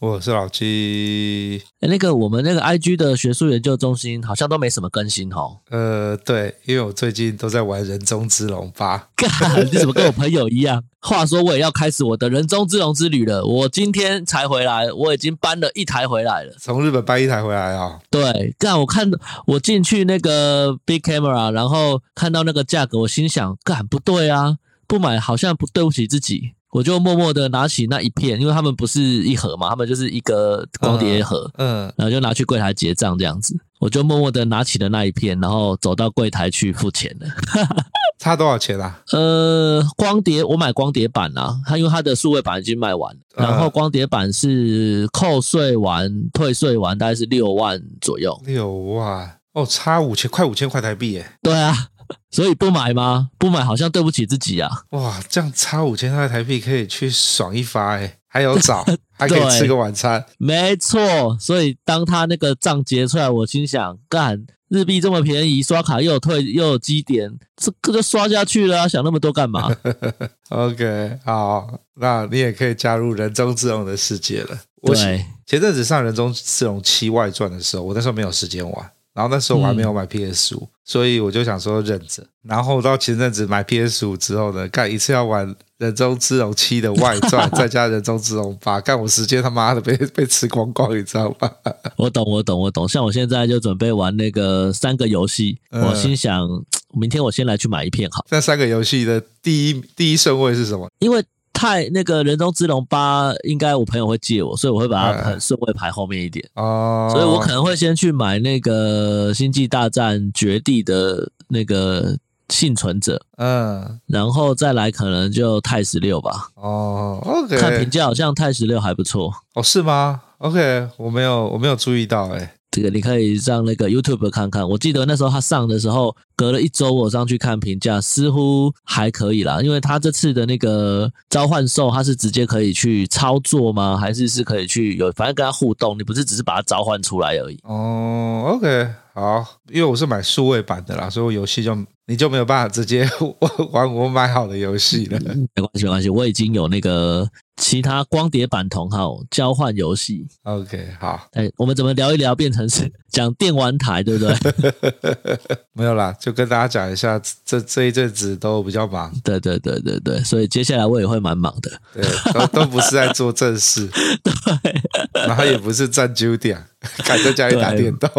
我是老七，哎，那个我们那个 IG 的学术研究中心好像都没什么更新哦。呃，对，因为我最近都在玩人中之龙八。干，你怎么跟我朋友一样？话说我也要开始我的人中之龙之旅了。我今天才回来，我已经搬了一台回来了。从日本搬一台回来啊、哦？对，干，我看我进去那个 Big Camera，然后看到那个价格，我心想，干，不对啊，不买好像不对不起自己。我就默默的拿起那一片，因为他们不是一盒嘛，他们就是一个光碟盒，嗯，嗯，然后就拿去柜台结账这样子。我就默默的拿起了那一片，然后走到柜台去付钱了。差多少钱啊？呃，光碟我买光碟版啊，它因为它的数位版已经卖完了，然后光碟版是扣税完、退税完，大概是六万左右。六万哦，差五千，快五千块台币耶。对啊。所以不买吗？不买好像对不起自己啊！哇，这样差五千块台币可以去爽一发哎，还有早，还可以吃个晚餐。没错，所以当他那个账结出来，我心想：干，日币这么便宜，刷卡又有退又有积点，这个就刷下去了啊！想那么多干嘛？OK，好，那你也可以加入人中之龙的世界了。对，前阵子上人中之龙七外传的时候，我那时候没有时间玩。然后那时候我还没有买 PS 五、嗯，所以我就想说忍着。然后到前阵子买 PS 五之后呢，干一次要玩《人中之龙七》的外传，再加《人中之龙八》，干我时间他妈的被 被吃光光，你知道吗？我懂，我懂，我懂。像我现在就准备玩那个三个游戏，嗯、我心想 明天我先来去买一片好。那三个游戏的第一第一顺位是什么？因为。太那个人中之龙八，应该我朋友会借我，所以我会把它很顺位排后面一点。哦、嗯，所以我可能会先去买那个星际大战绝地的那个幸存者，嗯，然后再来可能就太十六吧。哦，OK，看评价好像太十六还不错。哦，是吗？OK，我没有我没有注意到、欸，哎。这个你可以上那个 YouTube 看看，我记得那时候他上的时候，隔了一周我上去看评价，似乎还可以啦。因为他这次的那个召唤兽，他是直接可以去操作吗？还是是可以去有，反正跟他互动，你不是只是把它召唤出来而已。哦，OK，好，因为我是买数位版的啦，所以我游戏就。你就没有办法直接 玩我买好的游戏了。没关系，没关系，我已经有那个其他光碟版同号交换游戏。OK，好。哎，我们怎么聊一聊变成是讲电玩台，对不对？没有啦，就跟大家讲一下，这这一阵子都比较忙。对对对对对，所以接下来我也会蛮忙的。对，都都不是在做正事。对，然后也不是站九点。赶在家里打电动，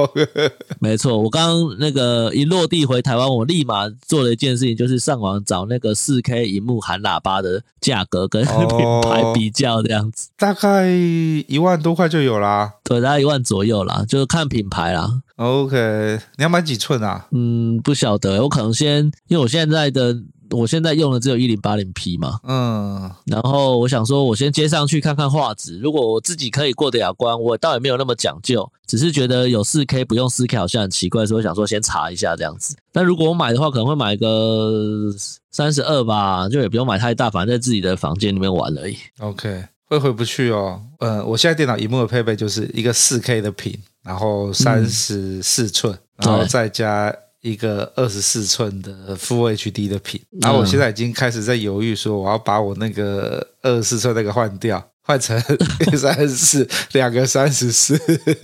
没错。我刚刚那个一落地回台湾，我立马做了一件事情，就是上网找那个四 K 银幕含喇叭的价格跟品牌比较，这样子，大概一万多块就有啦。对，大概一万左右啦，就是看品牌啦。OK，你要买几寸啊？嗯，不晓得，我可能先，因为我现在的。我现在用的只有一零八零 P 嘛，嗯，然后我想说，我先接上去看看画质。如果我自己可以过得了关，我倒也没有那么讲究，只是觉得有四 K 不用四 K 好像很奇怪，所以我想说先查一下这样子。但如果我买的话，可能会买个三十二吧，就也不用买太大，反正在自己的房间里面玩而已。OK，会回不去哦。嗯，我现在电脑萤幕的配备就是一个四 K 的屏，然后三十四寸，嗯，然后再加。一个二十四寸的 Full HD 的屏，然后我现在已经开始在犹豫，说我要把我那个二十四寸那个换掉，换成 三十四，两个三十四。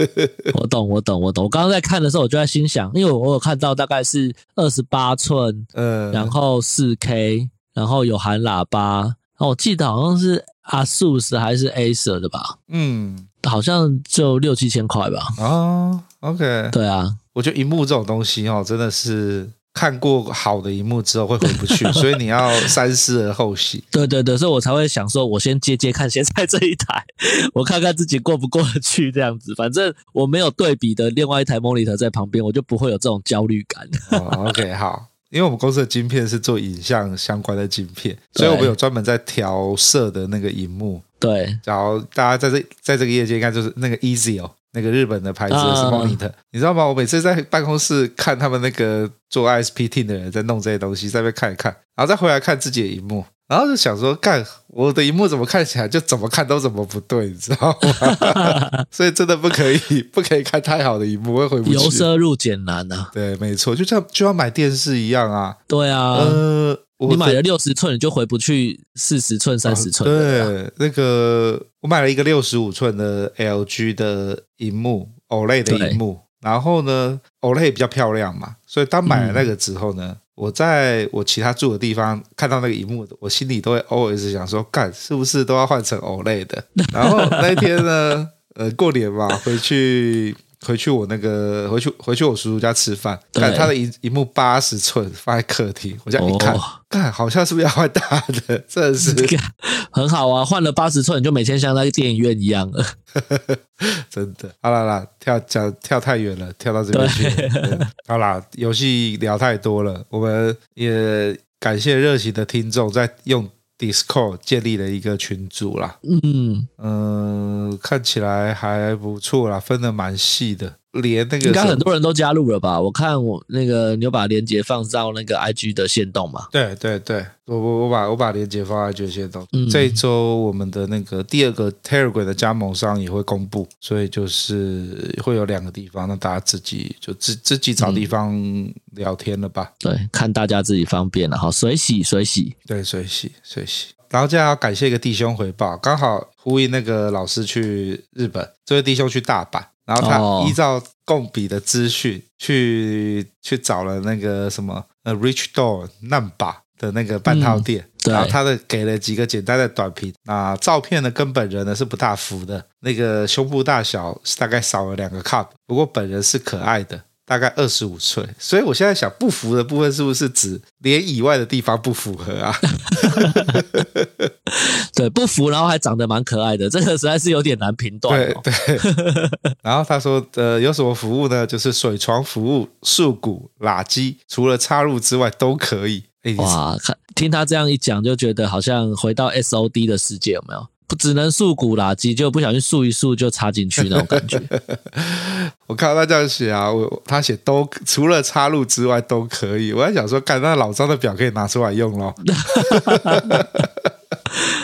我懂，我懂，我懂。我刚刚在看的时候，我就在心想，因为我有看到大概是二十八寸，嗯，然后四 K，然后有含喇叭。哦，我记得好像是 ASUS 还是 Acer 的吧？嗯，好像就六七千块吧。哦，OK，对啊，我觉得荧幕这种东西哦，真的是。看过好的荧幕之后会回不去，所以你要三思而后行。对对对，所以我才会想说，我先接接看现在这一台，我看看自己过不过得去这样子。反正我没有对比的另外一台 monitor 在旁边，我就不会有这种焦虑感。哦，OK，好，因为我们公司的晶片是做影像相关的晶片，所以我们有专门在调色的那个荧幕。对，然后大家在这在这个业界看，就是那个 Easy 哦。那个日本的牌子的是 Monitor，、uh, 你知道吗？我每次在办公室看他们那个做 ISP Team 的人在弄这些东西，在那边看一看，然后再回来看自己的荧幕，然后就想说，干我的荧幕怎么看起来就怎么看都怎么不对，你知道吗？所以真的不可以，不可以看太好的荧幕，会回不去。由奢入俭难啊！对，没错，就像就像买电视一样啊。对啊，呃。你买了六十寸，你就回不去四十寸、三十寸。对，那个我买了一个六十五寸的 LG 的荧幕，OLED 的荧幕。然后呢，OLED 比较漂亮嘛，所以当买了那个之后呢，嗯、我在我其他住的地方看到那个荧幕，我心里都会 always 想说，干是不是都要换成 OLED 的？然后那一天呢，呃，过年嘛，回去。回去我那个回去回去我叔叔家吃饭，看他的一一幕八十寸放在客厅，我这样一看，看、哦、好像是不是要换大的？真的是 很好啊，换了八十寸，就每天像那个电影院一样了。真的，好啦啦，跳讲跳太远了，跳到这边去。好啦，游戏聊太多了，我们也感谢热情的听众在用。Discord 建立了一个群组啦，嗯。嗯、呃，看起来还不错啦，分的蛮细的，连那个应该很多人都加入了吧？我看我那个你有把链接放到那个 IG 的线动嘛？对对对，我我我把我把链接放在 IG 线动。嗯、这一周我们的那个第二个 Telegram 的加盟商也会公布，所以就是会有两个地方，那大家自己就自自己找地方聊天了吧？对，看大家自己方便了哈，随洗随洗，对，随洗随洗。然后这样要感谢一个弟兄回报，刚好呼应那个老师去日本，这位弟兄去大阪，然后他依照共比的资讯去去找了那个什么呃 Rich Door Namba 的那个半套店，嗯、然后他的给了几个简单的短评，那照片呢跟本人呢是不大符的，那个胸部大小是大概少了两个 cup，不过本人是可爱的。大概二十五寸，所以我现在想不符的部分是不是指脸以外的地方不符合啊？对，不符，然后还长得蛮可爱的，这个实在是有点难评断哦。对对。然后他说，呃，有什么服务呢？就是水床服务、束骨、垃圾，除了插入之外都可以。哇，看听他这样一讲，就觉得好像回到 SOD 的世界，有没有？不只能束骨喇机，就不小心束一束就插进去那种感觉。我看到他这样写啊，我他写都除了插入之外都可以。我在想说，看那老张的表可以拿出来用咯。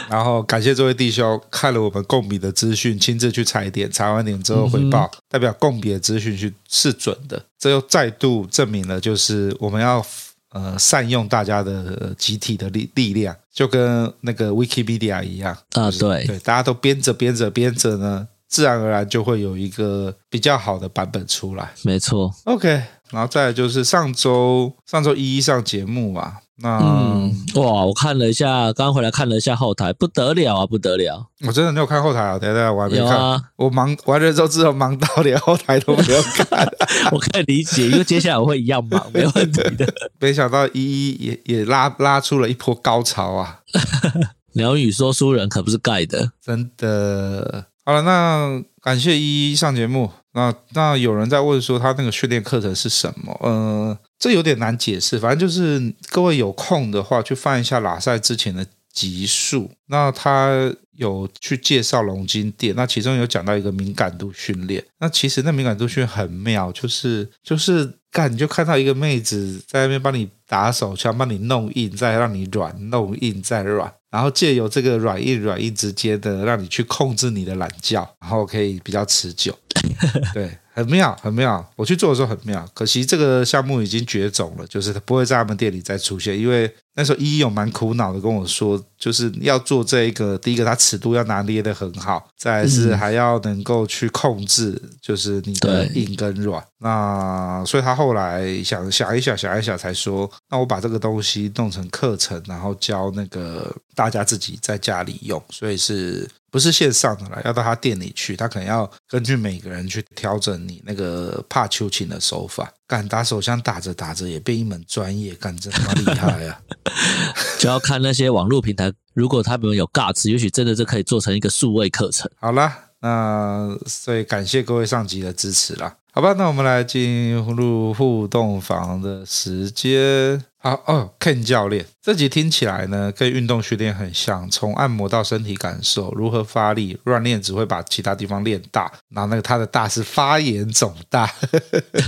然后感谢这位弟兄看了我们共笔的资讯，亲自去踩点，踩完点之后回报，嗯、代表共笔的资讯是是准的。这又再度证明了，就是我们要。呃，善用大家的集体的力力量，就跟那个 Wikipedia 一样啊，就是、对对，大家都编着编着编着呢，自然而然就会有一个比较好的版本出来。没错，OK，然后再来就是上周上周一一上节目嘛。那嗯，哇！我看了一下，刚刚回来看了一下后台，不得了啊，不得了！我真的没有看后台啊，等下我还没看。啊、我忙完了之后，之后忙到连后台都没有看。我可以理解，因为接下来我会一样忙，没有问题的。没想到一一也也拉拉出了一波高潮啊！鸟语说书人可不是盖的，真的。好了，那感谢一一上节目。那那有人在问说，他那个训练课程是什么？呃，这有点难解释。反正就是各位有空的话，去翻一下拉塞之前的集数。那他有去介绍龙筋垫，那其中有讲到一个敏感度训练。那其实那敏感度训练很妙，就是就是干，你就看到一个妹子在那边帮你打手枪，帮你弄硬，再让你软，弄硬再软。然后借由这个软硬软硬之间的，让你去控制你的懒觉，然后可以比较持久。对，很妙，很妙。我去做的时候很妙，可惜这个项目已经绝种了，就是它不会在他们店里再出现。因为那时候一一有蛮苦恼的跟我说，就是要做这一个，第一个它尺度要拿捏的很好，再来是还要能够去控制，就是你的硬跟软。那所以他后来想想一想，想一想才说，那我把这个东西弄成课程，然后教那个大家自己在家里用，所以是。不是线上的啦，要到他店里去，他可能要根据每个人去调整你那个怕秋情的手法。敢打手枪打着打着也变一门专业，干真他妈厉害啊！就要看那些网络平台，如果他们有 guts，也许真的就可以做成一个数位课程。好啦，那所以感谢各位上级的支持啦。好吧，那我们来进入互动房的时间。好哦，Ken 教练，这集听起来呢，跟运动训练很像，从按摩到身体感受，如何发力，乱练只会把其他地方练大，然后那个他的大是发炎肿大，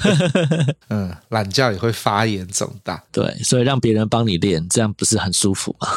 嗯，懒觉也会发炎肿大，对，所以让别人帮你练，这样不是很舒服吗？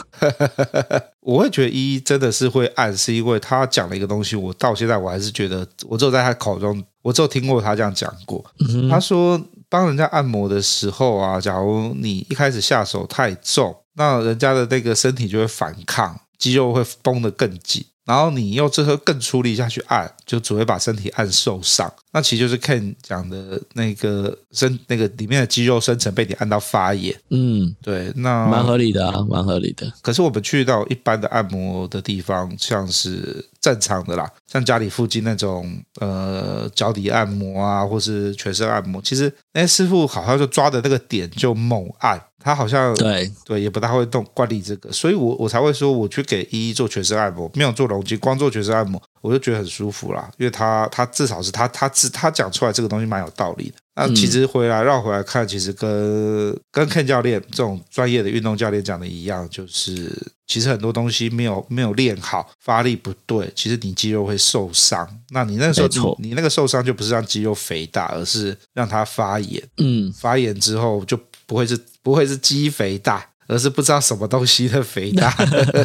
我会觉得一真的是会按，是因为他讲了一个东西，我到现在我还是觉得，我只有在他口中，我只有听过他这样讲过，嗯、他说。帮人家按摩的时候啊，假如你一开始下手太重，那人家的那个身体就会反抗，肌肉会绷得更紧。然后你又这个更出力下去按，就只会把身体按受伤。那其实就是 Ken 讲的那个身那个里面的肌肉深层被你按到发炎。嗯，对，那蛮合理的啊，蛮合理的。可是我们去到一般的按摩的地方，像是正常的啦，像家里附近那种呃脚底按摩啊，或是全身按摩，其实那师傅好像就抓的那个点就猛按。他好像对对也不大会动惯例这个，所以我我才会说我去给依依做全身按摩，没有做隆筋，光做全身按摩，我就觉得很舒服啦。因为他他至少是他他自他讲出来这个东西蛮有道理的。那其实回来绕回来看，其实跟跟 Ken 教练这种专业的运动教练讲的一样，就是其实很多东西没有没有练好，发力不对，其实你肌肉会受伤。那你那个时候你，你那个受伤就不是让肌肉肥大，而是让它发炎。嗯，发炎之后就不会是。不会是肌肥大，而是不知道什么东西的肥大。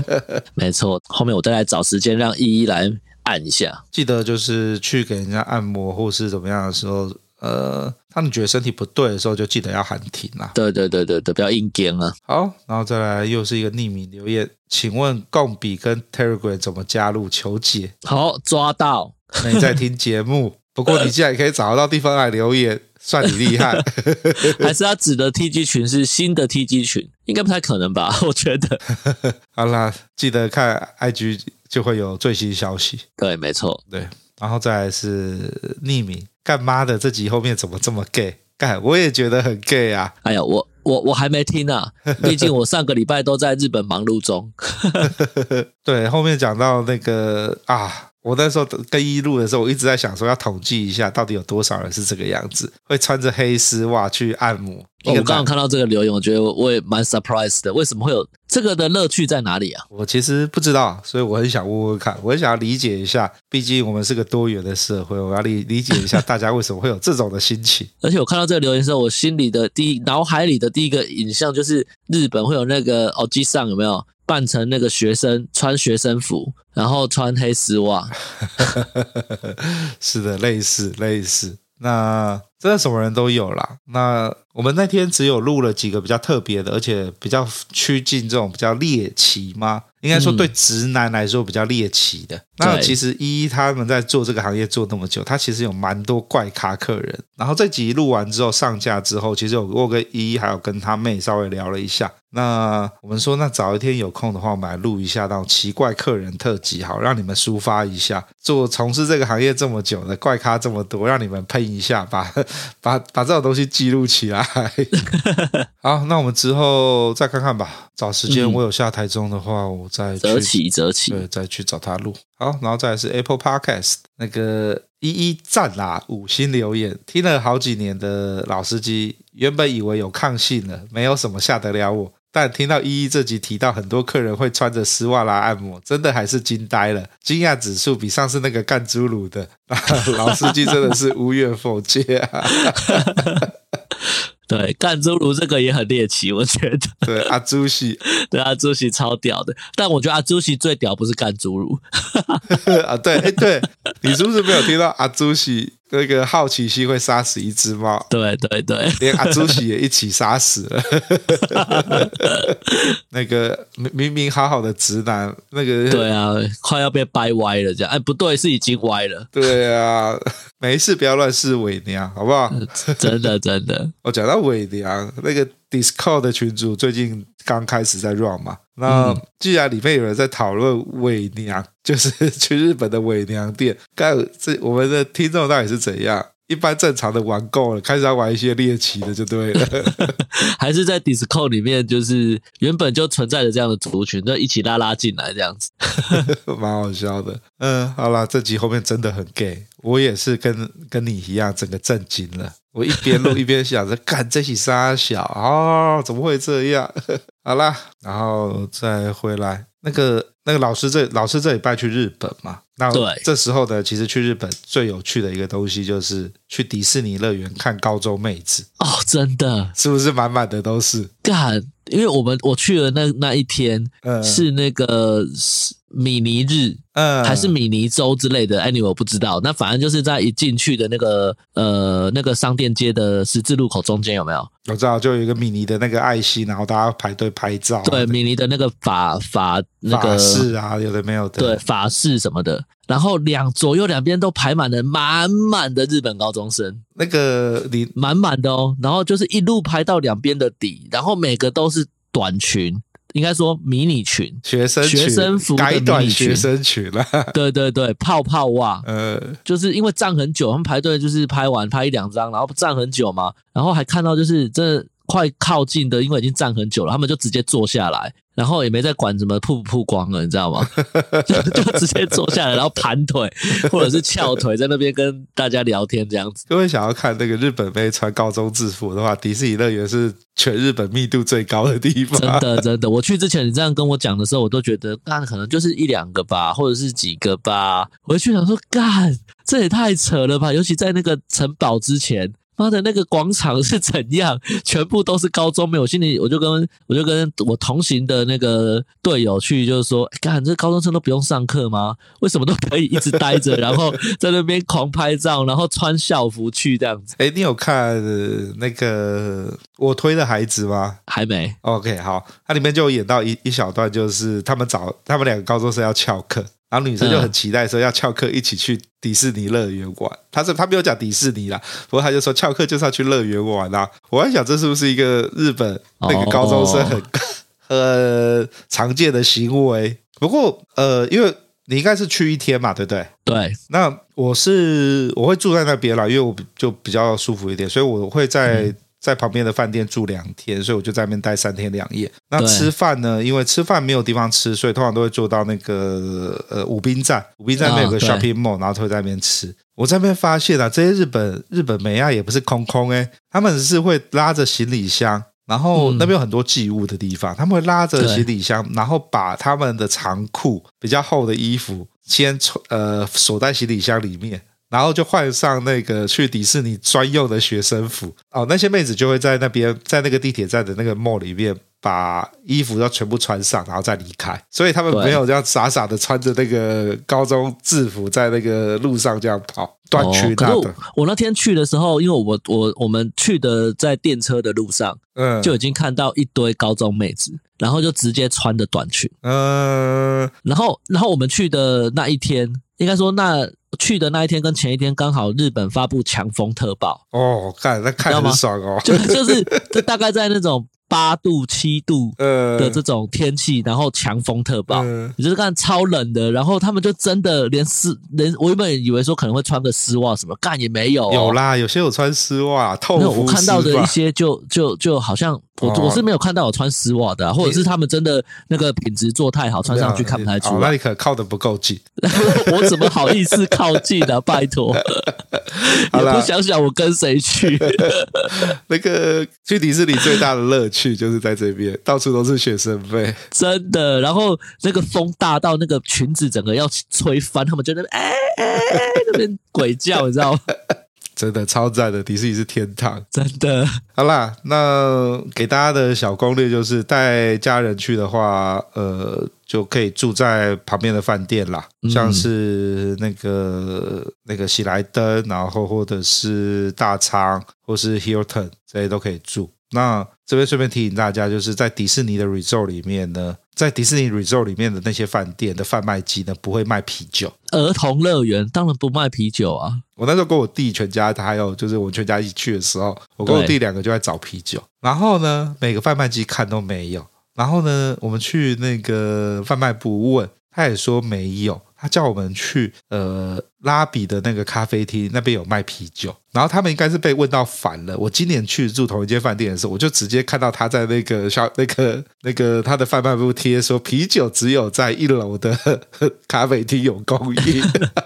没错，后面我再来找时间让依依来按一下。记得就是去给人家按摩或是怎么样的时候，呃，当你觉得身体不对的时候，就记得要喊停啊。对对对对对，不要硬干啊。好，然后再来又是一个匿名留言，请问共比跟 Telegram 怎么加入？求解。好，抓到。你在听节目，不过你既然可以找得到地方来留言。算你厉害，还是他指的 TG 群是新的 TG 群？应该不太可能吧？我觉得。好啦，记得看 IG 就会有最新消息。对，没错，对。然后再来是匿名，干妈的这集后面怎么这么 gay？干，我也觉得很 gay 啊！哎呀，我我我还没听啊，毕竟我上个礼拜都在日本忙碌中。对，后面讲到那个啊。我那时候跟一路的时候，我一直在想说要统计一下，到底有多少人是这个样子，会穿着黑丝袜去按摩。哦、我刚刚看到这个留言，我觉得我也蛮 surprised 的。为什么会有这个的乐趣在哪里啊？我其实不知道，所以我很想问问看，我很想要理解一下。毕竟我们是个多元的社会，我要理理解一下大家为什么会有这种的心情。而且我看到这个留言的时候，我心里的第一脑海里的第一个影像就是日本会有那个哦，机上有没有？扮成那个学生，穿学生服，然后穿黑丝袜。是的，类似类似。那真的什么人都有啦。那我们那天只有录了几个比较特别的，而且比较趋近这种比较猎奇吗？应该说对直男来说比较猎奇的。嗯、那其实一一他们在做这个行业做那么久，他其实有蛮多怪咖客人。然后这集录完之后上架之后，其实我我跟一一还有跟他妹稍微聊了一下。那我们说，那早一天有空的话，我们来录一下那种奇怪客人特辑，好让你们抒发一下。做从事这个行业这么久的怪咖这么多，让你们喷一下，把把把这种东西记录起来。好，那我们之后再看看吧。找时间，我有下台中的话，我再去。择起择期，对，再去找他录。好，然后再来是 Apple Podcast 那个一一赞啦，五星留言，听了好几年的老司机，原本以为有抗性了，没有什么下得了我。但听到依依这集提到很多客人会穿着丝袜来按摩，真的还是惊呆了，惊讶指数比上次那个干侏儒的老司机真的是无远弗届啊！对，干侏儒这个也很猎奇，我觉得。对，阿朱西，对阿朱西超屌的，但我觉得阿朱西最屌不是干侏儒。啊，对，对，你是不是没有听到阿朱西？那个好奇心会杀死一只猫。对对对，连阿朱喜也一起杀死了。那个明明明好好的直男，那个对啊，快要被掰歪了，这样哎，不对，是已经歪了。对啊，没事，不要乱试伪娘，好不好？真的真的，我讲到伪娘，那个 Discord 的群组最近刚开始在 run 嘛。那既然里面有人在讨论伪娘，就是去日本的伪娘店，看这我们的听众到底是怎样？一般正常的玩够了，开始要玩一些猎奇的就对了，还是在 Discord 里面，就是原本就存在的这样的族群，那一起拉拉进来这样子，蛮好笑的。嗯，好啦，这集后面真的很 gay，我也是跟跟你一样，整个震惊了。我一边录一边想着，干这起杀小啊、哦，怎么会这样？好啦，然后再回来那个。那个老师这老师这礼拜去日本嘛？那这时候呢，其实去日本最有趣的一个东西就是去迪士尼乐园看高中妹子哦，真的是不是满满的都是？干，因为我们我去了那那一天，嗯，是那个米尼日，嗯，还是米尼州之类的，anyway 我不知道。那反正就是在一进去的那个呃那个商店街的十字路口中间有没有？我知道，就有一个米尼的那个爱心，然后大家排队拍照。对，米尼的那个法法那个。是啊，有的没有的。对，法式什么的，然后两左右两边都排满了满满的日本高中生，那个你满满的哦，然后就是一路排到两边的底，然后每个都是短裙，应该说迷你裙，学生学生服的迷你裙，改短学生裙了。对对对，泡泡袜，呃，就是因为站很久，他们排队就是拍完拍一两张，然后站很久嘛，然后还看到就是这快靠近的，因为已经站很久了，他们就直接坐下来。然后也没在管什么曝不曝光了，你知道吗？就 就直接坐下来，然后盘腿或者是翘腿，在那边跟大家聊天这样子。各位想要看那个日本妹穿高中制服的话，迪士尼乐园是全日本密度最高的地方。真的真的，我去之前你这样跟我讲的时候，我都觉得干可能就是一两个吧，或者是几个吧。我就想说干，这也太扯了吧！尤其在那个城堡之前。妈的，那个广场是 怎样？全部都是高中妹，我心里我就跟我就跟我同行的那个队友去，就是说，干，这高中生都不用上课吗？为什么都可以一直待着，然后 在那边狂拍照，然后穿校服去这样子？哎，你有看那个我推的孩子吗？还没。OK，好，它里面就有演到一一小段，就是他们找他们两个高中生要翘课。然后女生就很期待说要翘课一起去迪士尼乐园玩。他说他没有讲迪士尼啦，不过他就说翘课就是要去乐园玩啦。我在想这是不是一个日本那个高中生很 呃常见的行为？不过呃，因为你应该是去一天嘛，对不对？对。那我是我会住在那边啦，因为我就比较舒服一点，所以我会在。嗯在旁边的饭店住两天，所以我就在那边待三天两夜。那吃饭呢？因为吃饭没有地方吃，所以通常都会坐到那个呃武滨站。武滨站那边有个 shopping mall，然后会在那边吃。我在那边发现啊，这些日本日本美亚也不是空空诶，他们是会拉着行李箱，然后那边有很多寄物的地方，他们会拉着行李箱，然后把他们的长裤比较厚的衣服先穿呃锁在行李箱里面。然后就换上那个去迪士尼专用的学生服哦，那些妹子就会在那边，在那个地铁站的那个 mall 里面把衣服要全部穿上，然后再离开。所以他们没有这样傻傻的穿着那个高中制服在那个路上这样跑，短裙那的。我那天去的时候，因为我我我们去的在电车的路上，嗯，就已经看到一堆高中妹子，然后就直接穿着短裙，嗯，然后然后我们去的那一天，应该说那。去的那一天跟前一天刚好日本发布强风特报哦，看那看很爽哦，就就是这大概在那种。八度七度的这种天气，然后强风特暴，你就是看超冷的，然后他们就真的连丝连我原本以为说可能会穿个丝袜什么，干也没有，有啦，有些有穿丝袜，透肤丝袜。我看到的一些就就就好像我我是没有看到有穿丝袜的，或者是他们真的那个品质做太好，穿上去看不太出来。那你可靠得不够近，我怎么好意思靠近呢？拜托，也不想想我跟谁去。那个去迪士尼最大的乐趣。去就是在这边，到处都是学生妹，真的。然后那个风大到那个裙子整个要吹翻，他们就在那边哎哎哎那边鬼叫，你知道吗？真的超赞的，迪士尼是天堂，真的。好啦，那给大家的小攻略就是带家人去的话，呃，就可以住在旁边的饭店啦，嗯、像是那个那个喜来登，然后或者是大仓，或是 Hilton 这些都可以住。那这边顺便提醒大家，就是在迪士尼的 resort 里面呢，在迪士尼 resort 里面的那些饭店的贩卖机呢，不会卖啤酒。儿童乐园当然不卖啤酒啊！我那时候跟我弟全家，他还有就是我全家一起去的时候，我跟我弟两个就在找啤酒。然后呢，每个贩卖机看都没有。然后呢，我们去那个贩卖部问，他也说没有。他叫我们去呃拉比的那个咖啡厅，那边有卖啤酒。然后他们应该是被问到烦了。我今年去住同一间饭店的时候，我就直接看到他在那个小那个那个他的贩卖部贴说，啤酒只有在一楼的 咖啡厅有供应。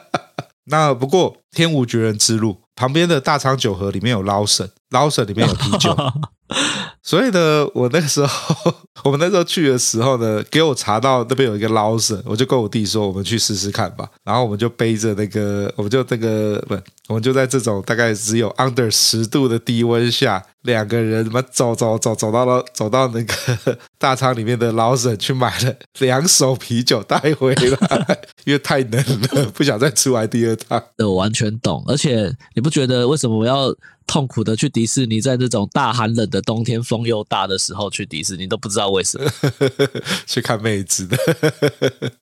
那不过天无绝人之路，旁边的大昌酒河里面有捞神，捞神里面有啤酒。所以呢，我那个时候，我们那时候去的时候呢，给我查到那边有一个捞神我就跟我弟说，我们去试试看吧。然后我们就背着那个，我们就那个不，我们就在这种大概只有 under 十度的低温下，两个人怎么走走走走到了走到那个 大仓里面的 Lawson 去买了 两手啤酒带回来，因为太冷了，不想再出来第二趟。我完全懂，而且你不觉得为什么我要？痛苦的去迪士尼，在这种大寒冷的冬天，风又大的时候去迪士尼，都不知道为什么去看妹子的。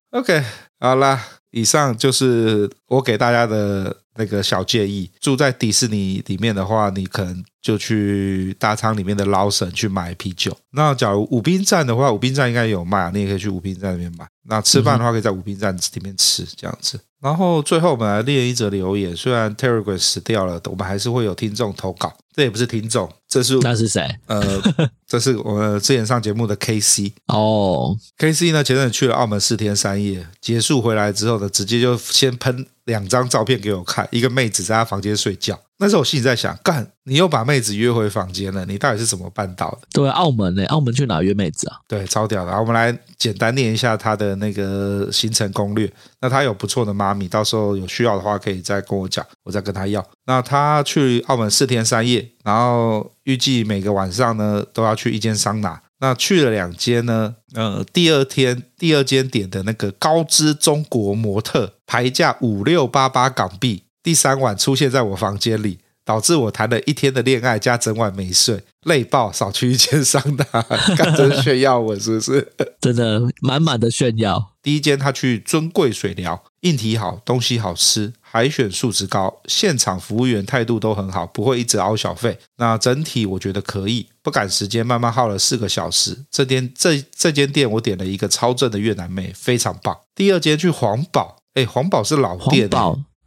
OK，好啦，以上就是我给大家的那个小建议。住在迪士尼里面的话，你可能就去大仓里面的劳森去买啤酒。那假如武滨站的话，武滨站应该有卖，你也可以去武滨站那边买。那吃饭的话，可以在武滨站里面吃，这样子。然后最后我们来念一则留言，虽然 Telegram 死掉了，我们还是会有听众投稿。这也不是听众，这是那是谁？呃，这是我们之前上节目的 KC 哦。KC 呢，前阵子去了澳门四天三夜，结束回来之后呢，直接就先喷两张照片给我看，一个妹子在她房间睡觉。那时候我心里在想，干，你又把妹子约回房间了，你到底是怎么办到的？对，澳门呢、欸？澳门去哪约妹子啊？对，超屌的。好，我们来简单念一下他的那个行程攻略。那他有不错的妈咪，到时候有需要的话可以再跟我讲，我再跟他要。那他去澳门四天三夜，然后预计每个晚上呢都要去一间桑拿。那去了两间呢，呃，第二天第二间点的那个高知中国模特，牌价五六八八港币。第三晚出现在我房间里，导致我谈了一天的恋爱加整晚没睡，累爆，少去一间桑拿，干真炫耀我是不是？真的满满的炫耀。第一间他去尊贵水疗，硬体好，东西好吃，海选素质高，现场服务员态度都很好，不会一直熬小费。那整体我觉得可以，不赶时间，慢慢耗了四个小时。这间这这间店我点了一个超正的越南妹，非常棒。第二间去黄堡，哎，黄堡是老店。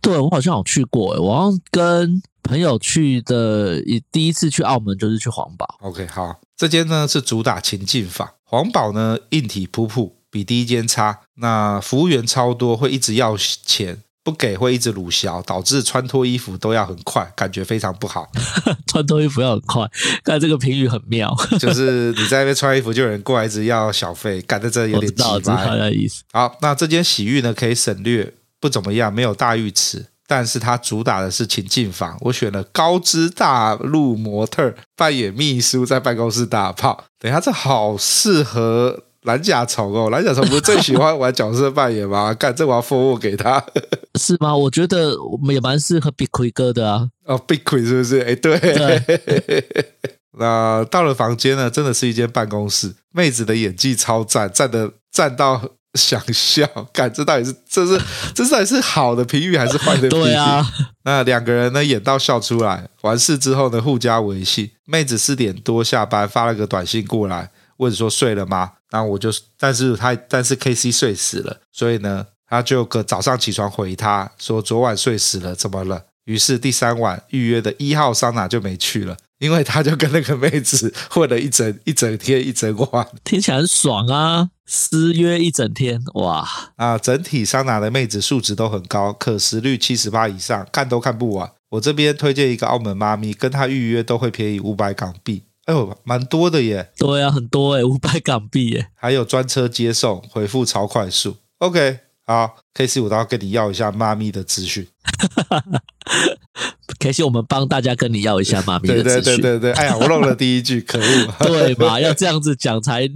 对，我好像有去过，诶，我好像跟朋友去的，第一次去澳门就是去黄堡。OK，好，这间呢是主打情境房，黄堡呢硬体普普，比第一间差。那服务员超多，会一直要钱，不给会一直鲁小，导致穿脱衣服都要很快，感觉非常不好。穿脱衣服要很快，看这个评语很妙，就是你在那边穿衣服，就有人过来一直要小费，感觉这有点奇怪的意思。好，那这间洗浴呢可以省略。不怎么样，没有大浴池，但是它主打的是情境房。我选了高知大陆模特扮演秘书，在办公室打炮。等下，这好适合蓝甲虫哦！蓝甲虫不是最喜欢玩角色扮演吗？干，这我要 forward 给他，是吗？我觉得我们也蛮适合 Big Queen 哥的啊。哦，Big Queen 是不是？哎，对。对 那到了房间呢，真的是一间办公室，妹子的演技超赞，赞的赞到。想笑，干，这到底是 这是这到底是好的评语还是坏的 评语？对啊，那两个人呢演到笑出来，完事之后呢互加微信。妹子四点多下班发了个短信过来，问说睡了吗？然后我就，但是他但是 KC 睡死了，所以呢他就个早上起床回他说昨晚睡死了，怎么了？于是第三晚预约的一号桑拿就没去了。因为他就跟那个妹子混了一整一整天一整晚，听起来很爽啊！私约一整天，哇啊！整体桑拿的妹子素质都很高，可食率七十八以上，看都看不完。我这边推荐一个澳门妈咪，跟她预约都会便宜五百港币，哎呦，蛮多的耶！对啊，很多哎，五百港币耶，还有专车接送，回复超快速。OK，好，KC 我都要跟你要一下妈咪的资讯。可惜我们帮大家跟你要一下妈咪的资讯。对对对对对，哎呀，我漏了第一句，可恶。对嘛，要这样子讲才。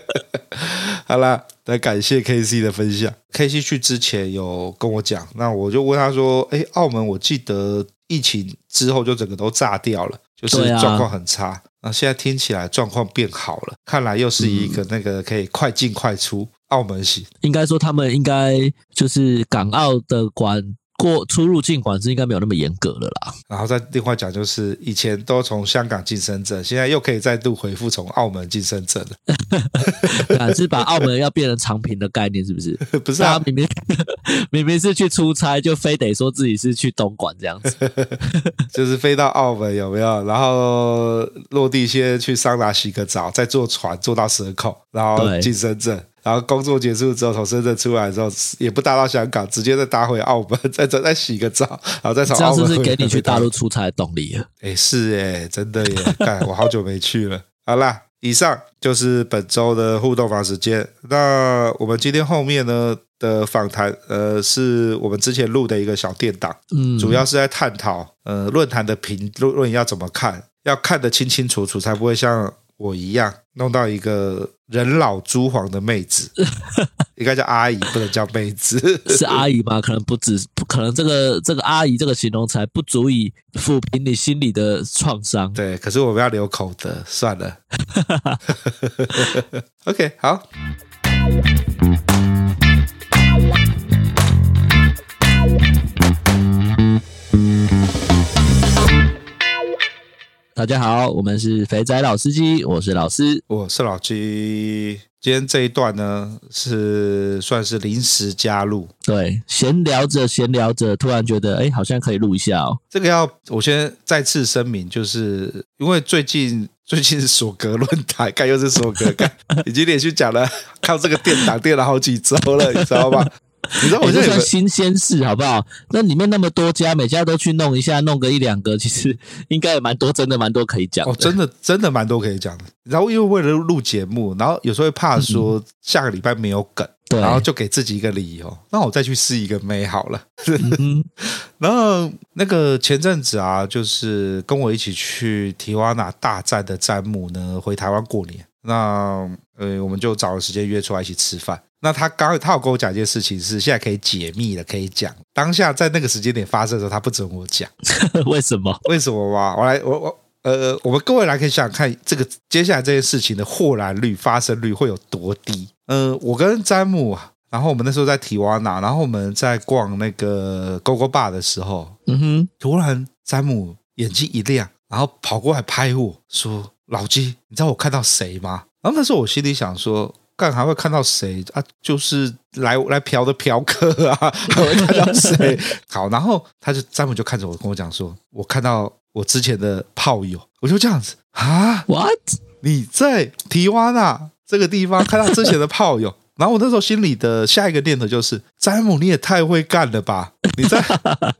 好啦，来感谢 KC 的分享。KC 去之前有跟我讲，那我就问他说：“哎，澳门我记得疫情之后就整个都炸掉了，就是状况很差。那、啊、现在听起来状况变好了，看来又是一个那个可以快进快出澳门行。应该说他们应该就是港澳的管。”过出入境管制应该没有那么严格了啦。然后再另外讲，就是以前都从香港进深圳，现在又可以再度回复从澳门进深圳了。是把澳门要变成长平的概念，是不是？不是啊，明明 明明是去出差，就非得说自己是去东莞这样子。就是飞到澳门有没有？然后落地先去桑拿洗个澡，再坐船坐到蛇口，然后进深圳。然后工作结束之后，从深圳出来之后，也不搭到香港，直接再搭回澳门，再再再洗个澡，然后再从澳门。这样是不是给你去大陆出差的动力啊？哎，是哎，真的耶！看我好久没去了。好啦，以上就是本周的互动房时间。那我们今天后面呢的访谈，呃，是我们之前录的一个小电档，嗯，主要是在探讨，呃，论坛的评论要怎么看，要看得清清楚楚，才不会像。我一样弄到一个人老珠黄的妹子，应该叫阿姨，不能叫妹子。是阿姨吗？可能不止，不可能这个这个阿姨这个形容词不足以抚平你心里的创伤。对，可是我们要留口德，算了。OK，好。大家好，我们是肥仔老司机，我是老司，我是老鸡。今天这一段呢，是算是临时加入，对，闲聊着闲聊着，突然觉得，哎，好像可以录一下哦。这个要我先再次声明，就是因为最近 最近是索格论坛，看又是索格，看已经连续讲了靠这个电档电了好几周了，你知道吗？你知道我这算新鲜事好不好？那里面那么多家，每家都去弄一下，弄个一两个，其实 应该也蛮多，真的蛮多可以讲。哦，真的真的蛮多可以讲的。然后因为为了录节目，然后有时候会怕说下个礼拜没有梗，对、嗯，然后就给自己一个理由，那我再去试一个妹好了。嗯、然后那个前阵子啊，就是跟我一起去提瓦纳大战的詹姆呢，回台湾过年，那呃，我们就找了时间约出来一起吃饭。那他刚他有跟我讲一件事情，是现在可以解密了，可以讲。当下在那个时间点发生的时候，他不准我讲，为什么？为什么嘛？我来，我我呃，我们各位来可以想想看，这个接下来这件事情的豁然率、发生率会有多低？呃，我跟詹姆，然后我们那时候在提瓦纳，然后我们在逛那个 GoGo Bar 的时候，嗯哼，突然詹姆眼睛一亮，然后跑过来拍我说：“老鸡，你知道我看到谁吗？”然后那时候我心里想说。干还会看到谁啊？就是来来嫖的嫖客啊，还会看到谁？好，然后他就詹姆就看着我，跟我讲说：“我看到我之前的炮友。”我就这样子啊，What？你在提瓦纳这个地方看到之前的炮友？然后我那时候心里的下一个念头就是：詹姆，你也太会干了吧！你在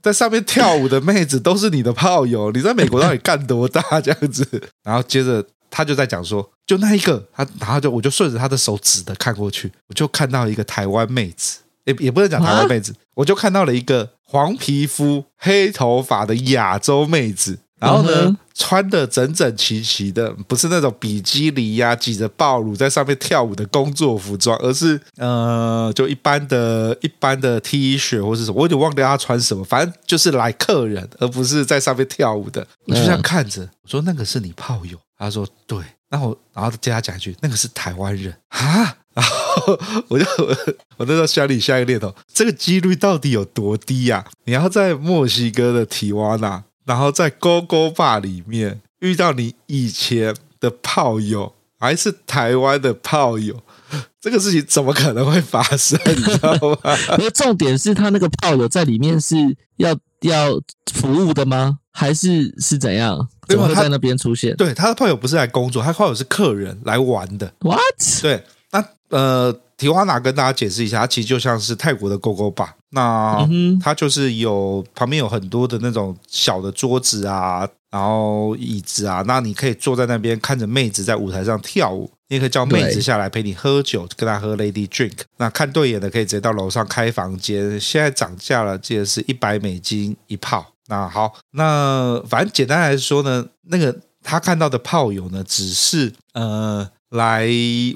在上面跳舞的妹子都是你的炮友，你在美国到底干多大这样子？然后接着。他就在讲说，就那一个，他然后就我就顺着他的手指的看过去，我就看到一个台湾妹子，也也不能讲台湾妹子，我就看到了一个黄皮肤、黑头发的亚洲妹子，然后呢，穿的整整齐齐的，不是那种比基尼呀、挤着暴露在上面跳舞的工作服装，而是呃，就一般的一般的 T 恤或是什么，我有点忘掉她穿什么，反正就是来客人，而不是在上面跳舞的。我就这样看着，我说那个是你炮友。他说：“对。”然后，然后接他讲一句：“那个是台湾人啊。”然后我就 我那时候想你下一个念头：这个几率到底有多低呀、啊？你要在墨西哥的提瓦纳，然后在 GoGo Bar 里面遇到你以前的炮友，还是台湾的炮友，这个事情怎么可能会发生？你知道吗？因为重点是他那个炮友在里面是要要服务的吗？还是是怎样？怎么会在那边出现？对，他的炮友不是来工作，他的炮友是客人来玩的。What？对，那呃，提花拿跟大家解释一下，它其实就像是泰国的 GoGo Bar。那它就是有旁边有很多的那种小的桌子啊，然后椅子啊，那你可以坐在那边看着妹子在舞台上跳舞，你也可以叫妹子下来陪你喝酒，跟她喝 Lady Drink。那看对眼的可以直接到楼上开房间，现在涨价了，记得是一百美金一炮。那好，那反正简单来说呢，那个他看到的炮友呢，只是呃来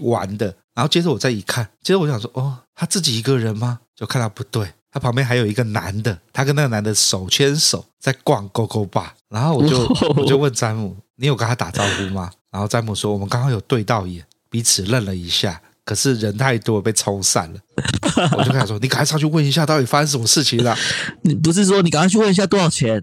玩的。然后接着我再一看，接着我想说，哦，他自己一个人吗？就看到不对，他旁边还有一个男的，他跟那个男的手牵手在逛勾勾吧。然后我就 我就问詹姆，你有跟他打招呼吗？然后詹姆说，我们刚刚有对到眼，彼此愣了一下。可是人太多被冲散了，我就跟他说：“你赶快上去问一下，到底发生什么事情了？” 你不是说你赶快去问一下多少钱？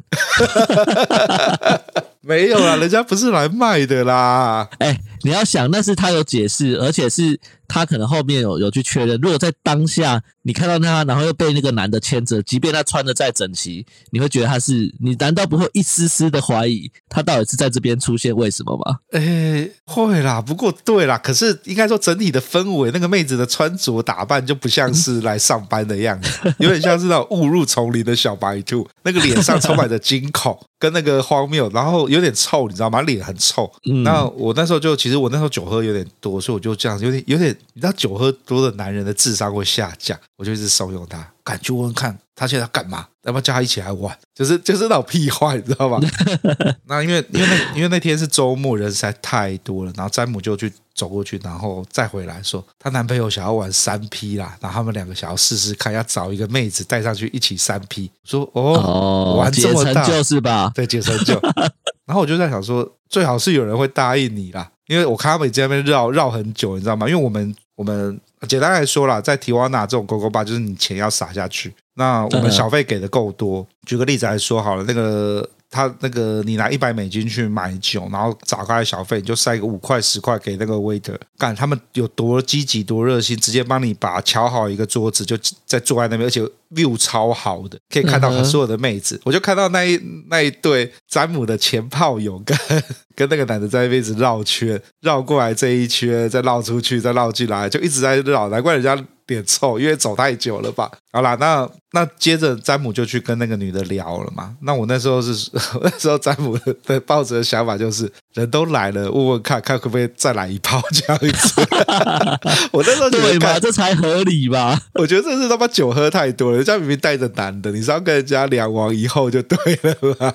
没有啦，人家不是来卖的啦。哎，你要想，那是他有解释，而且是。他可能后面有有去确认，如果在当下你看到他，然后又被那个男的牵着，即便他穿的再整齐，你会觉得他是你难道不会一丝丝的怀疑他到底是在这边出现为什么吗？诶，会啦，不过对啦，可是应该说整体的氛围，那个妹子的穿着打扮就不像是 来上班的样子，有点像是那种误入丛林的小白兔，那个脸上充满着惊恐跟那个荒谬，然后有点臭，你知道吗？脸很臭。嗯，那我那时候就其实我那时候酒喝有点多，所以我就这样有点有点。你知道酒喝多的男人的智商会下降，我就一直怂恿他，敢去问问看他现在干嘛，要不要叫他一起来玩？就是 就是那种屁话，你知道吗？那因为因为那因为那天是周末，人实在太多了，然后詹姆就去走过去，然后再回来说，她男朋友想要玩三 P 啦，然后他们两个想要试试看，要找一个妹子带上去一起三 P。说哦，哦玩这么大就是吧？对，解成就。然后我就在想说，最好是有人会答应你啦。因为我看他们在那边绕绕很久，你知道吗？因为我们我们简单来说啦，在提瓦纳这种勾勾吧，就是你钱要撒下去，那我们小费给的够多。举个例子来说好了，那个。他那个，你拿一百美金去买酒，然后找开小费，你就塞个五块十块给那个 waiter，干他们有多积极多热心，直接帮你把瞧好一个桌子，就在坐在那边，而且 view 超好的，可以看到所有的妹子。我就看到那一那一对詹姆的前炮友跟跟那个男的在那边一直绕圈，绕过来这一圈，再绕出去，再绕进来，就一直在绕，难怪人家。点臭，因为走太久了吧？好啦，那那接着詹姆就去跟那个女的聊了嘛。那我那时候是 那时候詹姆的抱着的想法就是，人都来了，问问看看可不可以再来一炮这样子。我那时候觉得对吧？这才合理吧？我觉得这是他妈酒喝太多了，人家明明带着男的，你是要跟人家两王一后就对了吧？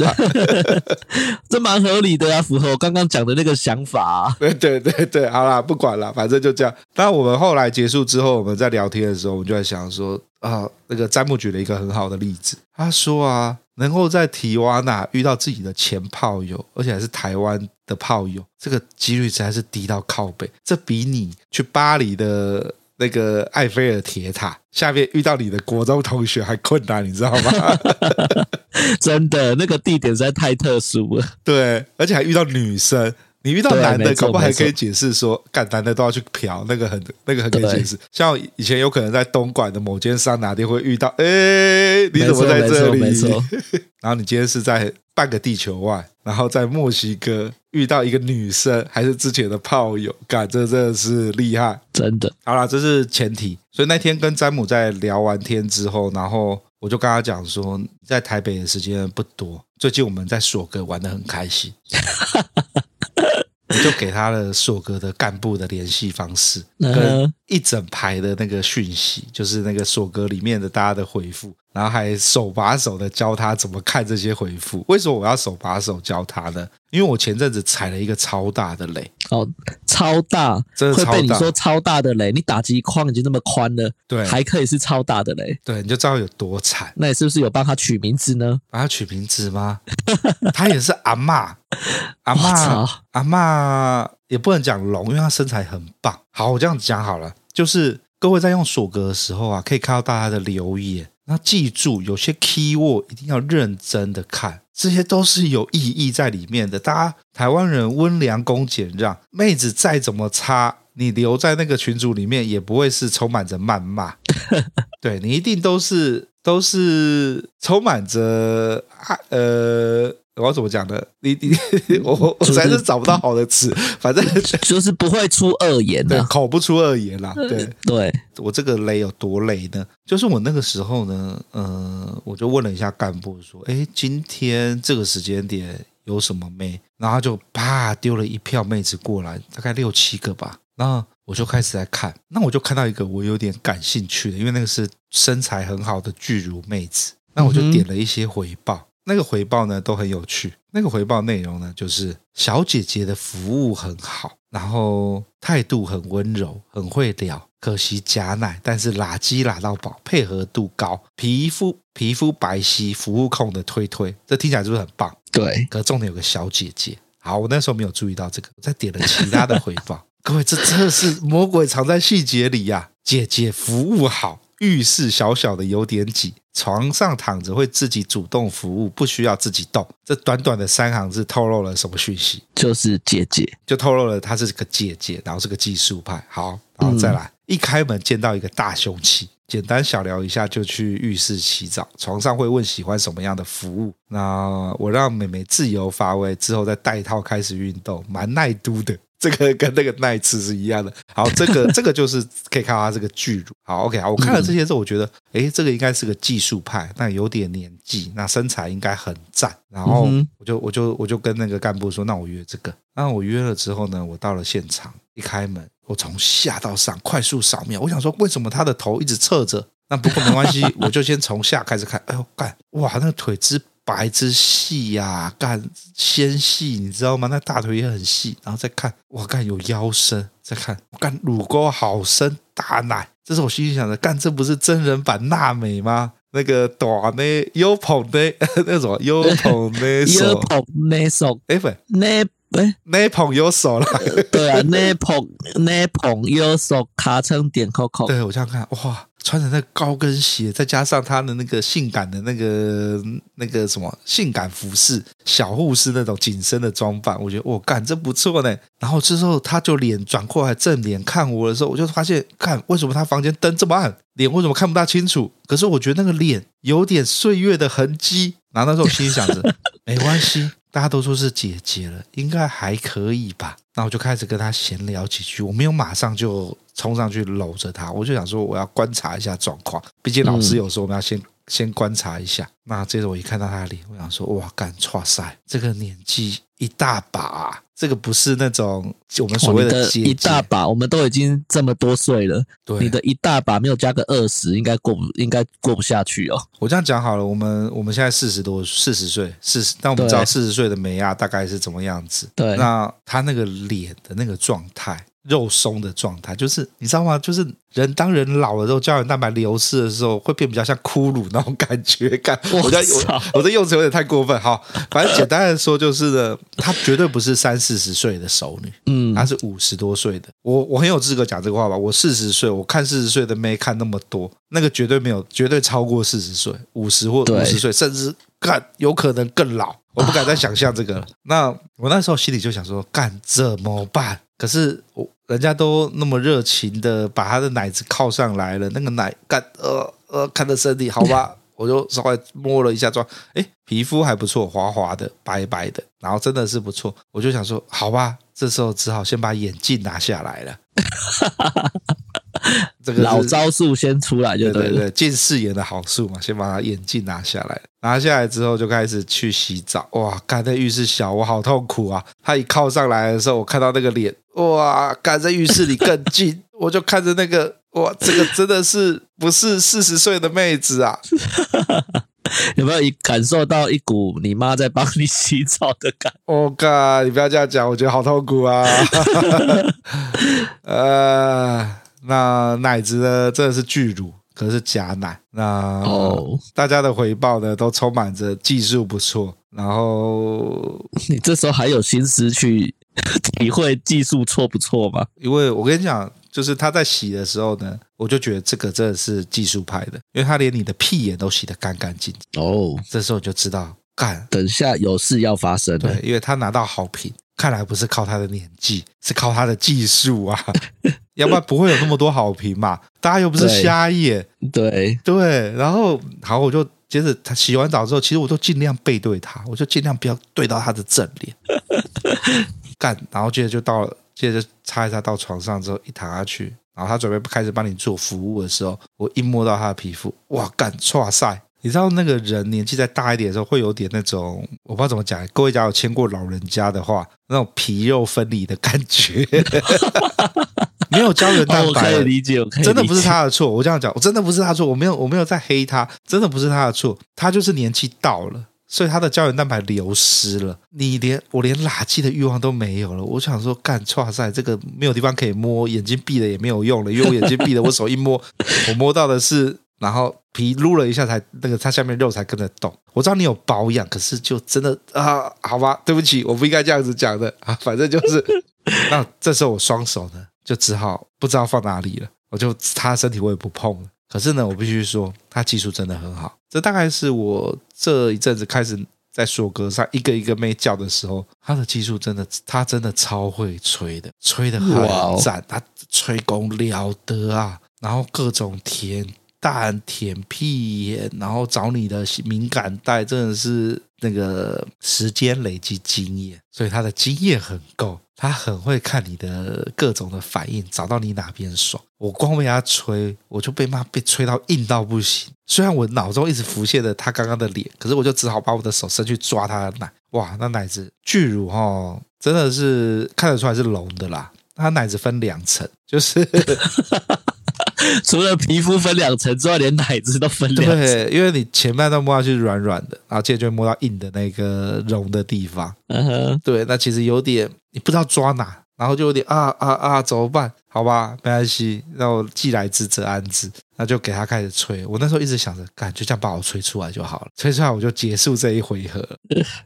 这蛮合理的呀，符合我刚刚讲的那个想法啊。对对对对，好啦，不管了，反正就这样。那我们后来结束之后，我们在聊。天的时候，我们就在想说啊，那个詹姆举了一个很好的例子。他说啊，能够在提瓦纳遇到自己的前炮友，而且还是台湾的炮友，这个几率实在是低到靠背。这比你去巴黎的那个埃菲尔铁塔下面遇到你的国中同学还困难，你知道吗？真的，那个地点实在太特殊了。对，而且还遇到女生。你遇到男的，搞不好还可以解释说，干男的都要去嫖，那个很那个很可以解释。像以前有可能在东莞的某间桑拿店会遇到，哎，你怎么在这里？然后你今天是在半个地球外，然后在墨西哥遇到一个女生，还是之前的炮友，干这真的是厉害，真的。好啦，这是前提。所以那天跟詹姆在聊完天之后，然后我就跟他讲说，在台北的时间不多，最近我们在索格玩的很开心。就给他了硕哥的干部的联系方式，跟一整排的那个讯息，就是那个硕哥里面的大家的回复。然后还手把手的教他怎么看这些回复。为什么我要手把手教他呢？因为我前阵子踩了一个超大的雷哦，超大，真的会被你说超大的雷。你打击框已经那么宽了，对，还可以是超大的雷，对，你就知道有多惨。那你是不是有帮他取名字呢？帮他取名字吗？他也是阿嬷，阿嬷，阿嬷也不能讲龙，因为他身材很棒。好，我这样子讲好了，就是各位在用索格的时候啊，可以看到大家的留言。那记住，有些 keyword 一定要认真的看，这些都是有意义在里面的。大家台湾人温良恭俭让，妹子再怎么差，你留在那个群组里面也不会是充满着谩骂，对，你一定都是都是充满着爱呃。我要怎么讲呢？你你 我我实在是找不到好的词，反正就是不会出恶言的，口不出恶言啦。对对，我这个雷有多雷呢？就是我那个时候呢，呃，我就问了一下干部说：“哎，今天这个时间点有什么妹？”然后就啪丢了一票妹子过来，大概六七个吧。然后我就开始在看，那我就看到一个我有点感兴趣的，因为那个是身材很好的巨乳妹子。那我就点了一些回报。那个回报呢都很有趣。那个回报内容呢，就是小姐姐的服务很好，然后态度很温柔，很会聊。可惜假奶，但是拉鸡拉到饱，配合度高，皮肤皮肤白皙，服务控的推推，这听起来是不是很棒？对。可是重点有个小姐姐，好，我那时候没有注意到这个，我再点了其他的回报。各位，这真的是魔鬼藏在细节里呀、啊！姐姐服务好。浴室小小的有点挤，床上躺着会自己主动服务，不需要自己动。这短短的三行字透露了什么讯息？就是姐姐，就透露了她是个姐姐，然后是个技术派。好，然后再来，嗯、一开门见到一个大凶器，简单小聊一下就去浴室洗澡。床上会问喜欢什么样的服务，那我让妹妹自由发挥，之后再带套开始运动，蛮耐嘟的。这个跟那个那一次是一样的。好，这个 这个就是可以看到他这个巨乳。好，OK，好，我看了这些之后，我觉得，哎，这个应该是个技术派，那有点年纪，那身材应该很赞。然后我就我就我就跟那个干部说，那我约这个。那我约了之后呢，我到了现场，一开门，我从下到上快速扫描，我想说，为什么他的头一直侧着？那不过没关系，我就先从下开始看。哎呦，干，哇，那个腿之。白之细呀，干纤细，你知道吗？那大腿也很细，然后再看，我干有腰身，再看，我干乳沟好深，大奶，这是我心里想的，干这不是真人版娜美吗？那个短的优捧的 那种优捧的手，优捧的手，哎不，那哎那捧有手了，对啊，那捧 那捧有手，卡成点扣扣，对我这样看，哇。穿着那高跟鞋，再加上他的那个性感的那个那个什么性感服饰，小护士那种紧身的装扮，我觉得我干这不错呢。然后之后他就脸转过来正脸看我的时候，我就发现，看为什么他房间灯这么暗，脸为什么看不大清楚？可是我觉得那个脸有点岁月的痕迹。然后那时候我心里想着，没关系，大家都说是姐姐了，应该还可以吧。那我就开始跟她闲聊几句，我没有马上就冲上去搂着她，我就想说我要观察一下状况，毕竟老师有时候我们要先先观察一下。那接着我一看到他的脸，我想说哇，干，哇塞，这个年纪一大把啊。这个不是那种我们所谓的一大把，我们都已经这么多岁了。对，你的一大把没有加个二十，应该过不，应该过不下去哦。我这样讲好了，我们我们现在四十多，四十岁，四十，但我们知道四十岁的美亚大概是怎么样子。对，那他那个脸的那个状态。肉松的状态，就是你知道吗？就是人当人老了之后，胶原蛋白流失的时候，会变比较像骷髅那种感觉。感，我在我我的用词有点太过分。好，反正简单的说，就是呢，她绝对不是三四十岁的熟女，嗯，她是五十多岁的。我我很有资格讲这个话吧？我四十岁，我看四十岁的妹看那么多，那个绝对没有，绝对超过四十岁，五十或五十岁，甚至干有可能更老。我不敢再想象这个了。那我那时候心里就想说，干怎么办？可是我人家都那么热情的把他的奶子靠上来了，那个奶干呃呃看着身体好吧，我就稍微摸了一下妆，哎，皮肤还不错，滑滑的，白白的，然后真的是不错，我就想说好吧，这时候只好先把眼镜拿下来了。这个老招数先出来就对了，近视眼的好处嘛，先把他眼镜拿下来，拿下来之后就开始去洗澡。哇，干在浴室小，我好痛苦啊！他一靠上来的时候，我看到那个脸，哇，干在浴室里更近，我就看着那个，哇，这个真的是不是四十岁的妹子啊？有没有一感受到一股你妈在帮你洗澡的感觉？我靠，你不要这样讲，我觉得好痛苦啊！呃。那奶子呢，真的是巨乳，可是假奶。那哦，大家的回报呢，都充满着技术不错。然后 你这时候还有心思去 体会技术错不错吗？因为我跟你讲，就是他在洗的时候呢，我就觉得这个真的是技术派的，因为他连你的屁眼都洗得干干净净。哦，这时候就知道干，等下有事要发生。对，因为他拿到好评。看来不是靠他的年纪，是靠他的技术啊！要不然不会有那么多好评嘛。大家又不是瞎眼，对对。然后好，我就接着他洗完澡之后，其实我都尽量背对他，我就尽量不要对到他的正脸。干，然后接着就到了，接着擦一擦到床上之后，一躺下去，然后他准备开始帮你做服务的时候，我一摸到他的皮肤，哇，干，哇塞！你知道那个人年纪再大一点的时候，会有点那种我不知道怎么讲。各位家有牵过老人家的话，那种皮肉分离的感觉，没有胶原蛋白。我可以理解，我可以。真的不是他的错。我这样讲，我真的不是他的错。我没有，我没有在黑他，真的不是他的错。他就是年纪到了，所以他的胶原蛋白流失了，你连我连拉圾的欲望都没有了。我想说，干，哇塞，这个没有地方可以摸，眼睛闭了也没有用了，因为我眼睛闭了，我手一摸，我摸到的是，然后皮撸了一下才那个，它下面肉才跟着动。我知道你有保养，可是就真的啊，好吧，对不起，我不应该这样子讲的啊，反正就是，那这时候我双手呢，就只好不知道放哪里了，我就他身体我也不碰了。可是呢，我必须说，他技术真的很好。这大概是我这一阵子开始在索格上一个一个妹叫的时候，他的技术真的，他真的超会吹的，吹得很赞，他吹功了得啊！然后各种甜蛋、舔屁眼，然后找你的敏感带，真的是那个时间累积经验，所以他的经验很够。他很会看你的各种的反应，找到你哪边爽。我光被他吹，我就被骂被吹到硬到不行。虽然我脑中一直浮现着他刚刚的脸，可是我就只好把我的手伸去抓他的奶。哇，那奶子巨乳哦，真的是看得出来是龙的啦。他奶子分两层，就是。除了皮肤分两层之外，连奶子都分两层。对，因为你前半段摸下去软软的，然后接着就会摸到硬的那个绒的地方。嗯哼，对，那其实有点你不知道抓哪，然后就有点啊啊啊，怎么办？好吧，没关系，那我既来之则安之，那就给他开始吹。我那时候一直想着，干就这样把我吹出来就好了，吹出来我就结束这一回合。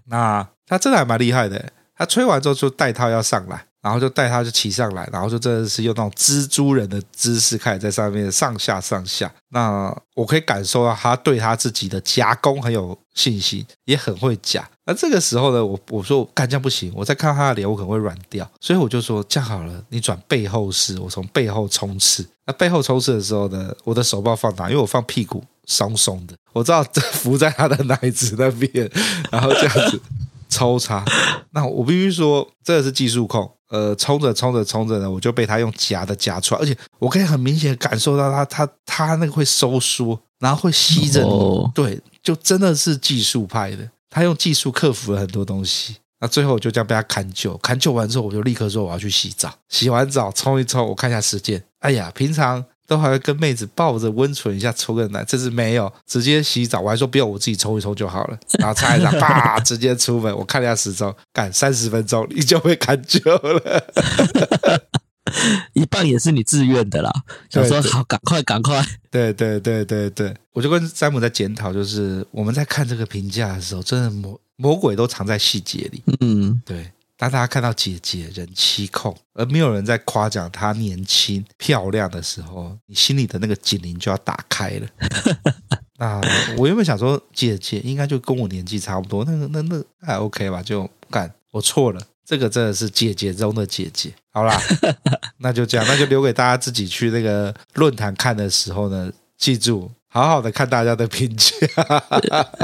那他真的还蛮厉害的，他吹完之后就带套要上来。然后就带他就骑上来，然后就真的是用那种蜘蛛人的姿势开始在上面上下上下。那我可以感受到他对他自己的夹攻很有信心，也很会夹。那这个时候呢，我我说干这样不行，我再看到他的脸，我可能会软掉。所以我就说这样好了，你转背后式，我从背后冲刺。那背后冲刺的时候呢，我的手不知道放哪，因为我放屁股松松的，我知道这扶在他的奶子那边，然后这样子抽插。那我必须说，这个是技术控。呃，冲着冲着冲着呢，我就被他用夹的夹出来，而且我可以很明显感受到他他他那个会收缩，然后会吸着你，哦、对，就真的是技术派的，他用技术克服了很多东西。那最后我就这样被他砍救，砍救完之后，我就立刻说我要去洗澡，洗完澡冲一冲，我看一下时间，哎呀，平常。都还会跟妹子抱着温存一下，抽个奶，这次没有，直接洗澡。我还说不用，我自己抽一抽就好了。然后擦一擦，啪，直接出门。我看了一下时钟，赶三十分钟，你就会砍球了。一半也是你自愿的啦。想说好，赶快，赶快。对对对对对，我就跟詹姆在检讨，就是我们在看这个评价的时候，真的魔魔鬼都藏在细节里。嗯，对。当大家看到姐姐人妻控，而没有人在夸奖她年轻漂亮的时候，你心里的那个警铃就要打开了。那我原本想说，姐姐应该就跟我年纪差不多，那个那那还 OK 吧？就干，我错了，这个真的是姐姐中的姐姐。好啦，那就这样，那就留给大家自己去那个论坛看的时候呢，记住好好的看大家的评价。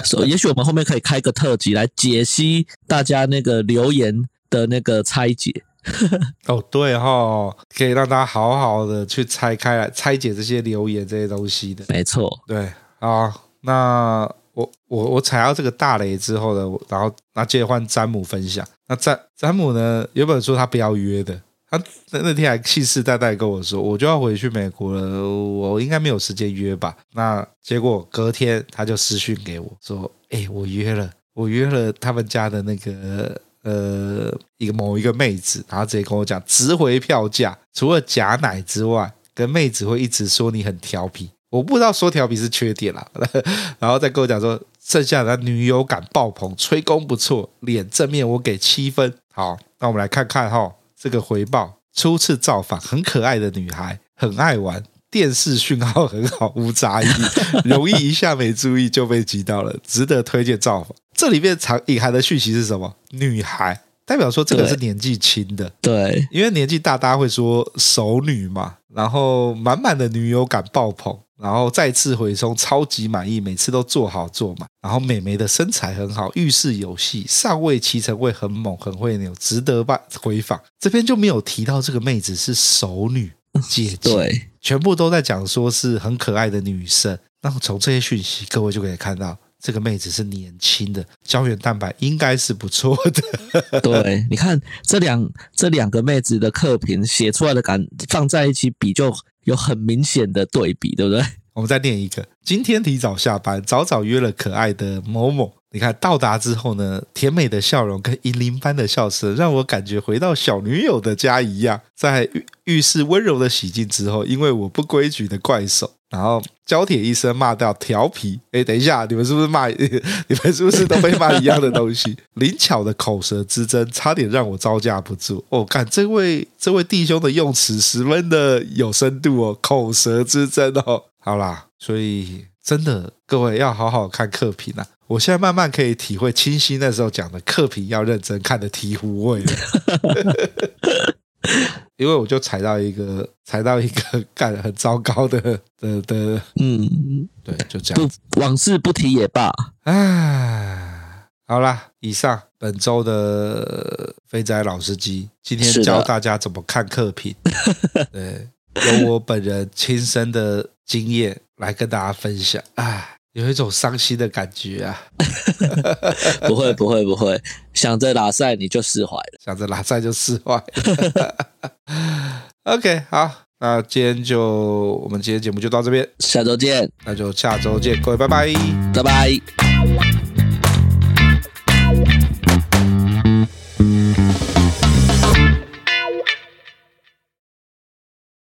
所以，也许我们后面可以开个特辑来解析大家那个留言。的那个拆解。哦，对哈、哦，可以让大家好好的去拆开来拆解这些留言这些东西的，没错，对啊，那我我我踩到这个大雷之后呢，然后那接着换詹姆分享，那詹詹姆呢原本说他不要约的，他那那天还信誓旦旦跟我说，我就要回去美国了，我应该没有时间约吧，那结果隔天他就私讯给我说，哎，我约了，我约了他们家的那个。呃，一个某一个妹子，然后直接跟我讲值回票价，除了假奶之外，跟妹子会一直说你很调皮，我不知道说调皮是缺点啦，然后再跟我讲说剩下的女友感爆棚，吹功不错，脸正面我给七分。好，那我们来看看哈，这个回报，初次造访，很可爱的女孩，很爱玩，电视讯号很好，无杂音，容易一下没注意就被击到了，值得推荐造访。这里面藏隐含的讯息是什么？女孩代表说这个是年纪轻的，对，因为年纪大，大家会说熟女嘛，然后满满的女友感爆棚，然后再次回冲，超级满意，每次都做好做满，然后美眉的身材很好，遇事有戏，上位骑乘会很猛，很会扭，值得吧回访。这边就没有提到这个妹子是熟女姐姐，对，全部都在讲说是很可爱的女生。那么从这些讯息，各位就可以看到。这个妹子是年轻的，胶原蛋白应该是不错的。对，你看这两这两个妹子的客评写出来的感放在一起比，就有很明显的对比，对不对？我们再念一个：今天提早下班，早早约了可爱的某某你看到达之后呢，甜美的笑容跟银铃般的笑声，让我感觉回到小女友的家一样。在浴浴室温柔的洗净之后，因为我不规矩的怪手，然后焦铁医生骂到调皮。哎，等一下，你们是不是骂？你们是不是都被骂一样的东西？灵巧的口舌之争，差点让我招架不住。哦，看这位这位弟兄的用词十分的有深度哦，口舌之争哦。好啦，所以真的各位要好好看课评啊。我现在慢慢可以体会清晰那时候讲的课评要认真看的醍醐味了。因为我就踩到一个踩到一个 干很糟糕的的的，嗯，对，就这样。不，往事不提也罢。唉，好啦，以上本周的肥仔老司机今天教大家怎么看课评，对，由我本人亲身的经验来跟大家分享。唉，有一种伤心的感觉啊。不会，不会，不会，想着拉赛你就释怀了，想着拉赛就释怀。OK，好，那今天就我们今天节目就到这边，下周见，那就下周见，各位拜拜，拜拜。